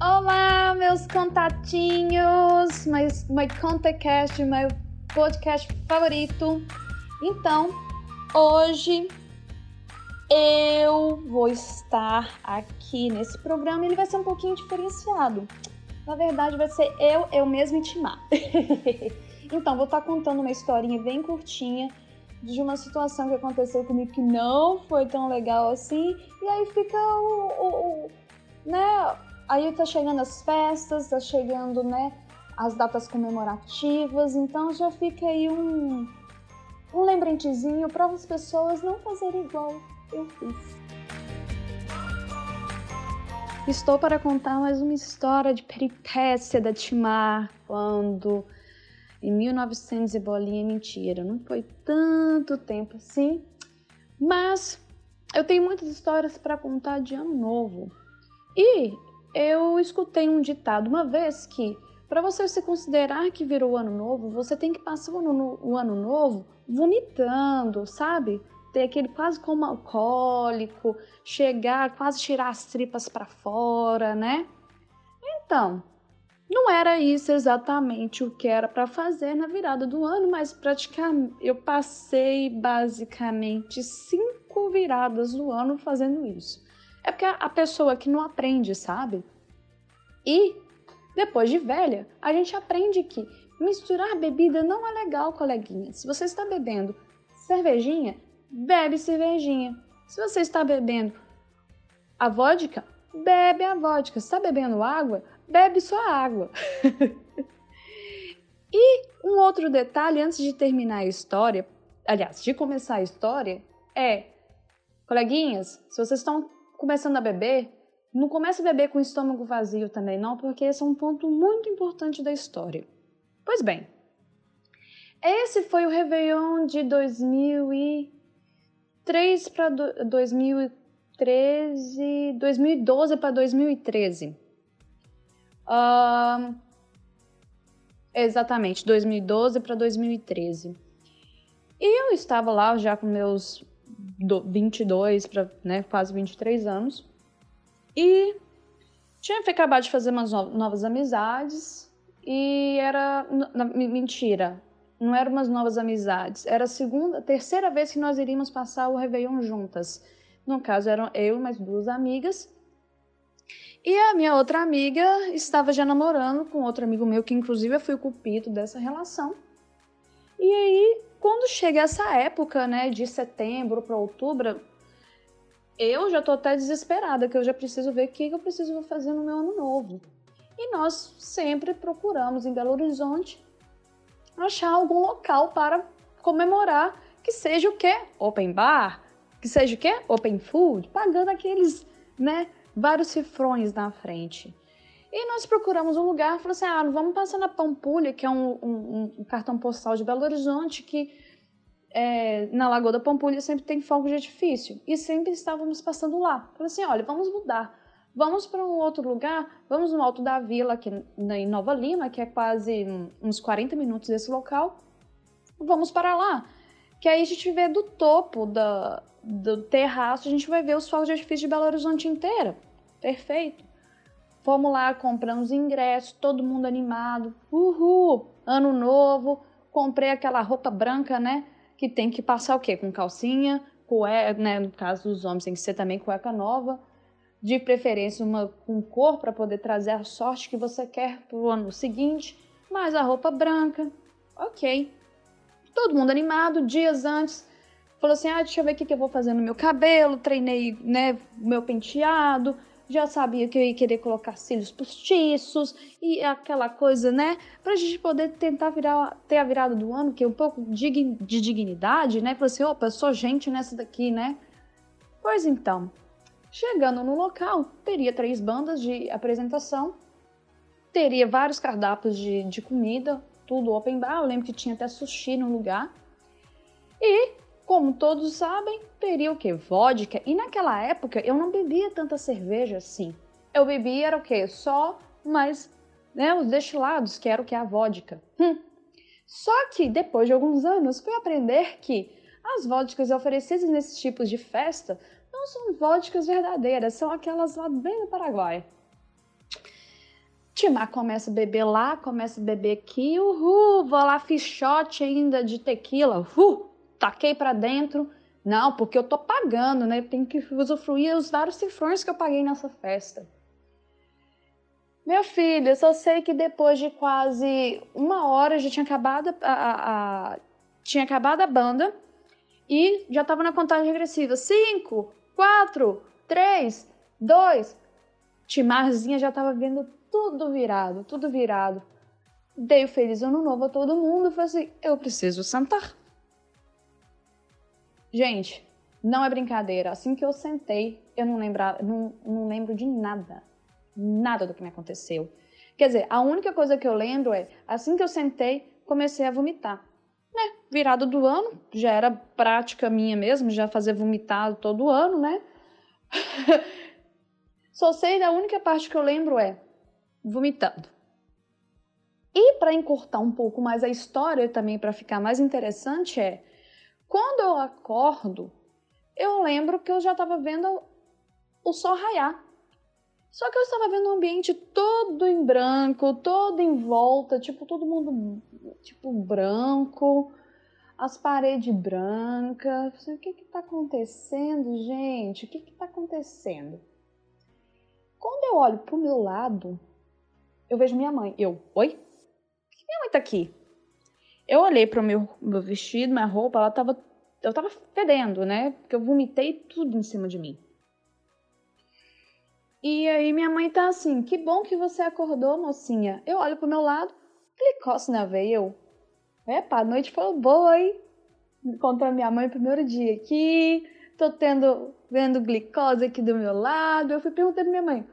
Olá, meus contatinhos, mas meu contacast, meu podcast favorito. Então, hoje eu vou estar aqui nesse programa e ele vai ser um pouquinho diferenciado. Na verdade, vai ser eu, eu mesmo intimar. então, vou estar contando uma historinha bem curtinha de uma situação que aconteceu comigo que não foi tão legal assim. E aí fica o, o, o né? Aí tá chegando as festas, tá chegando, né? As datas comemorativas, então já fica aí um, um lembrantezinho para as pessoas não fazerem igual eu fiz. Estou para contar mais uma história de peripécia da Timar, quando em 1900 e bolinha, mentira, não foi tanto tempo assim, mas eu tenho muitas histórias para contar de ano novo. E eu escutei um ditado uma vez que para você se considerar que virou ano novo, você tem que passar o ano, o ano novo vomitando, sabe? Ter aquele quase como alcoólico, chegar, quase tirar as tripas para fora, né? Então, não era isso exatamente o que era para fazer na virada do ano, mas praticamente eu passei basicamente cinco viradas do ano fazendo isso. É porque a pessoa que não aprende, sabe? E depois de velha, a gente aprende que misturar bebida não é legal, coleguinha. Se você está bebendo cervejinha, bebe cervejinha. Se você está bebendo a vodka, bebe a vodka. Se está bebendo água, bebe só água. e um outro detalhe antes de terminar a história, aliás, de começar a história, é, coleguinhas, se vocês estão começando a beber, não comece a beber com o estômago vazio também, não, porque esse é um ponto muito importante da história. Pois bem, esse foi o Réveillon de 2003 para 2013, 2012 para 2013. Uh, exatamente, 2012 para 2013. E eu estava lá já com meus 22 para né, quase 23 anos. E tinha acabado de fazer umas novas amizades. E era. Mentira, não eram umas novas amizades. Era a segunda, terceira vez que nós iríamos passar o Réveillon juntas. No caso, eram eu e mais duas amigas. E a minha outra amiga estava já namorando com outro amigo meu, que inclusive eu fui o cupido dessa relação. E aí, quando chega essa época, né, de setembro para outubro, eu já tô até desesperada, que eu já preciso ver o que eu preciso fazer no meu ano novo. E nós sempre procuramos em Belo Horizonte achar algum local para comemorar que seja o quê? Open bar, que seja o quê? Open food, pagando aqueles, né, vários cifrões na frente. E nós procuramos um lugar, falou assim, ah, vamos passar na Pampulha, que é um, um, um cartão postal de Belo Horizonte, que é, na Lagoa da Pampulha sempre tem fogo de artifício. E sempre estávamos passando lá. Falei assim, olha, vamos mudar. Vamos para um outro lugar, vamos no Alto da Vila, aqui em Nova Lima, que é quase uns 40 minutos desse local. Vamos para lá. Que aí a gente vê do topo da, do terraço, a gente vai ver os fogos de artifício de Belo Horizonte inteira. Perfeito. Fomos lá, compramos ingressos, todo mundo animado. Uhul! Ano novo. Comprei aquela roupa branca, né? Que tem que passar o quê? Com calcinha, cueca, né? No caso dos homens, tem que ser também cueca nova. De preferência, uma com cor para poder trazer a sorte que você quer para o ano seguinte. Mais a roupa branca. Ok. Todo mundo animado, dias antes falou assim: ah, deixa eu ver o que, que eu vou fazer no meu cabelo, treinei né, meu penteado, já sabia que eu ia querer colocar cílios postiços e aquela coisa, né? Pra gente poder tentar virar, ter a virada do ano, que é um pouco de, de dignidade, né? Falei assim: opa, eu sou gente nessa daqui, né? Pois então, chegando no local, teria três bandas de apresentação, teria vários cardápios de, de comida, tudo open bar. Eu lembro que tinha até sushi no lugar. E como todos sabem, teria o que? Vodka. E naquela época eu não bebia tanta cerveja assim. Eu bebia era o que? Só mais né, os destilados, que era o que? A vodka. Hum. Só que depois de alguns anos fui aprender que as vodkas oferecidas nesses tipos de festa não são vodkas verdadeiras, são aquelas lá bem do Paraguai. Timar começa a beber lá, começa a beber aqui, uhul, vou lá, fiz shot ainda de tequila, uhul, taquei pra dentro. Não, porque eu tô pagando, né? Tem que usufruir os vários cifrões que eu paguei nessa festa. Meu filho, eu só sei que depois de quase uma hora já tinha acabado a, a, a tinha acabado a banda e já tava na contagem regressiva. Cinco, quatro, três, dois. Timarzinha já tava vendo tudo virado, tudo virado. Dei o feliz ano novo a todo mundo. Falei assim: eu preciso sentar. Gente, não é brincadeira. Assim que eu sentei, eu não, lembra, não, não lembro de nada. Nada do que me aconteceu. Quer dizer, a única coisa que eu lembro é, assim que eu sentei, comecei a vomitar. Né? Virado do ano, já era prática minha mesmo, já fazer vomitado todo ano, né? Só sei da única parte que eu lembro é vomitando. E para encurtar um pouco mais a história também para ficar mais interessante é quando eu acordo, eu lembro que eu já estava vendo o sol raiar. Só que eu estava vendo um ambiente todo em branco, todo em volta, tipo todo mundo tipo branco, as paredes brancas. O que está acontecendo, gente? O que está acontecendo? Quando eu olho para o meu lado, eu vejo minha mãe. Eu, oi? Por que minha mãe tá aqui? Eu olhei para o meu, meu vestido, minha roupa, ela tava. Eu tava fedendo, né? Porque eu vomitei tudo em cima de mim. E aí minha mãe tá assim, que bom que você acordou, mocinha. Eu olho pro meu lado, glicose na veia. Eu, epa, a noite foi boa, hein? Encontrando minha mãe primeiro dia aqui, tô tendo, vendo glicose aqui do meu lado. Eu fui perguntando minha mãe,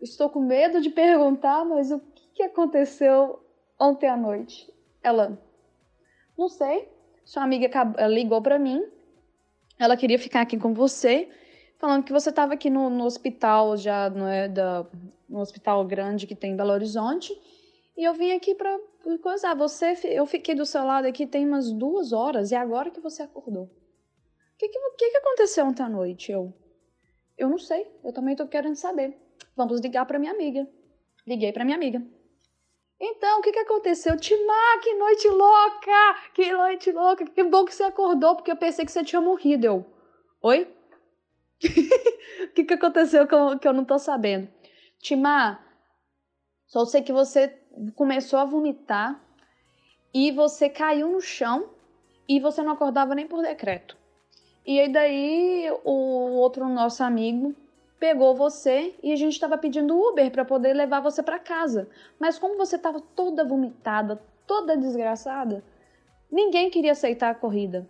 estou com medo de perguntar, mas o que aconteceu ontem à noite? Ela, não sei. Sua amiga ligou para mim. Ela queria ficar aqui com você, falando que você estava aqui no, no, hospital já, não é, da, no hospital grande que tem em Belo Horizonte. E eu vim aqui para coisar. Você, eu fiquei do seu lado aqui tem umas duas horas e é agora que você acordou. O que, que, que aconteceu ontem à noite? Eu, eu não sei. Eu também tô querendo saber. Vamos ligar para minha amiga. Liguei para minha amiga. Então, o que, que aconteceu? Timar, que noite louca! Que noite louca! Que bom que você acordou, porque eu pensei que você tinha morrido. Eu, oi? O que, que aconteceu que eu, que eu não tô sabendo? Timar, só sei que você começou a vomitar e você caiu no chão e você não acordava nem por decreto. E aí daí o outro nosso amigo pegou você e a gente estava pedindo Uber para poder levar você para casa. Mas como você estava toda vomitada, toda desgraçada, ninguém queria aceitar a corrida.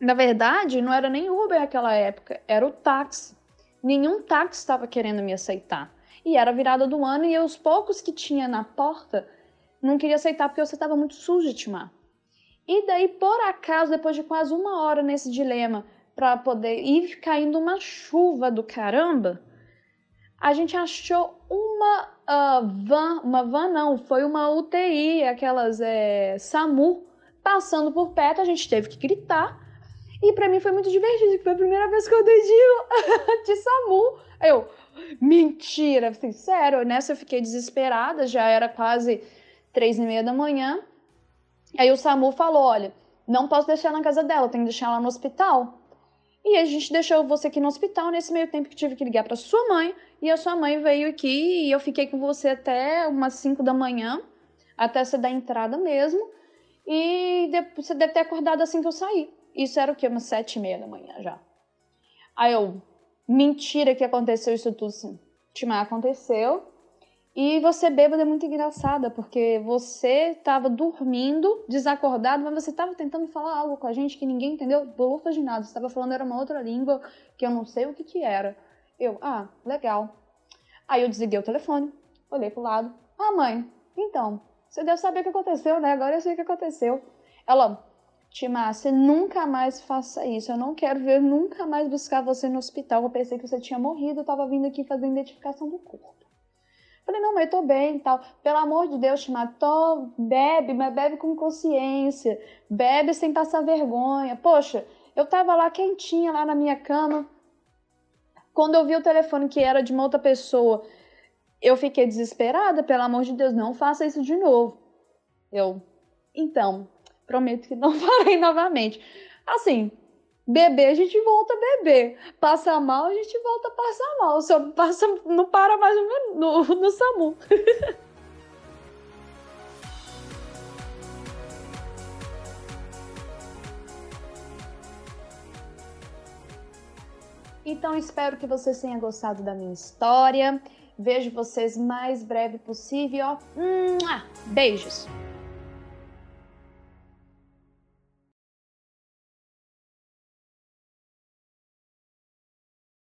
Na verdade, não era nem Uber naquela época, era o táxi. Nenhum táxi estava querendo me aceitar. E era virada do ano e os poucos que tinha na porta não queria aceitar porque você estava muito sujo, Timar. E daí, por acaso, depois de quase uma hora nesse dilema, para poder ir caindo uma chuva do caramba, a gente achou uma uh, van, uma van não, foi uma UTI, aquelas é, SAMU, passando por perto, a gente teve que gritar. E para mim foi muito divertido, foi a primeira vez que eu dei de, de SAMU. Eu, mentira, assim, sério, nessa eu fiquei desesperada, já era quase três e meia da manhã. Aí o SAMU falou, olha, não posso deixar na casa dela, tenho que deixar ela no hospital. E a gente deixou você aqui no hospital. Nesse meio tempo que tive que ligar para sua mãe. E a sua mãe veio aqui e eu fiquei com você até umas 5 da manhã, até você dar entrada mesmo. E você deve ter acordado assim que eu saí. Isso era o quê? Umas sete e meia da manhã já. Aí eu, mentira que aconteceu isso tudo assim. Timar aconteceu. E você bêbada é muito engraçada, porque você estava dormindo, desacordado, mas você estava tentando falar algo com a gente que ninguém entendeu, bolufas de nada. Você estava falando era uma outra língua que eu não sei o que que era. Eu, ah, legal. Aí eu desliguei o telefone, olhei pro lado. Ah, mãe, então, você deve saber o que aconteceu, né? Agora eu sei o que aconteceu. Ela, Timar, você nunca mais faça isso. Eu não quero ver nunca mais buscar você no hospital. Eu pensei que você tinha morrido, eu tava vindo aqui fazer identificação do corpo. Falei, não, mas eu tô bem e tal. Pelo amor de Deus, Timar, tô, bebe, mas bebe com consciência. Bebe sem passar vergonha. Poxa, eu tava lá quentinha, lá na minha cama. Quando eu vi o telefone que era de uma outra pessoa, eu fiquei desesperada, pelo amor de Deus, não faça isso de novo. Eu, então, prometo que não farei novamente. Assim, beber, a gente volta a beber. Passar mal, a gente volta a passar mal. Só passa, não para mais no, no SAMU. Então espero que vocês tenham gostado da minha história. Vejo vocês mais breve possível. Beijos!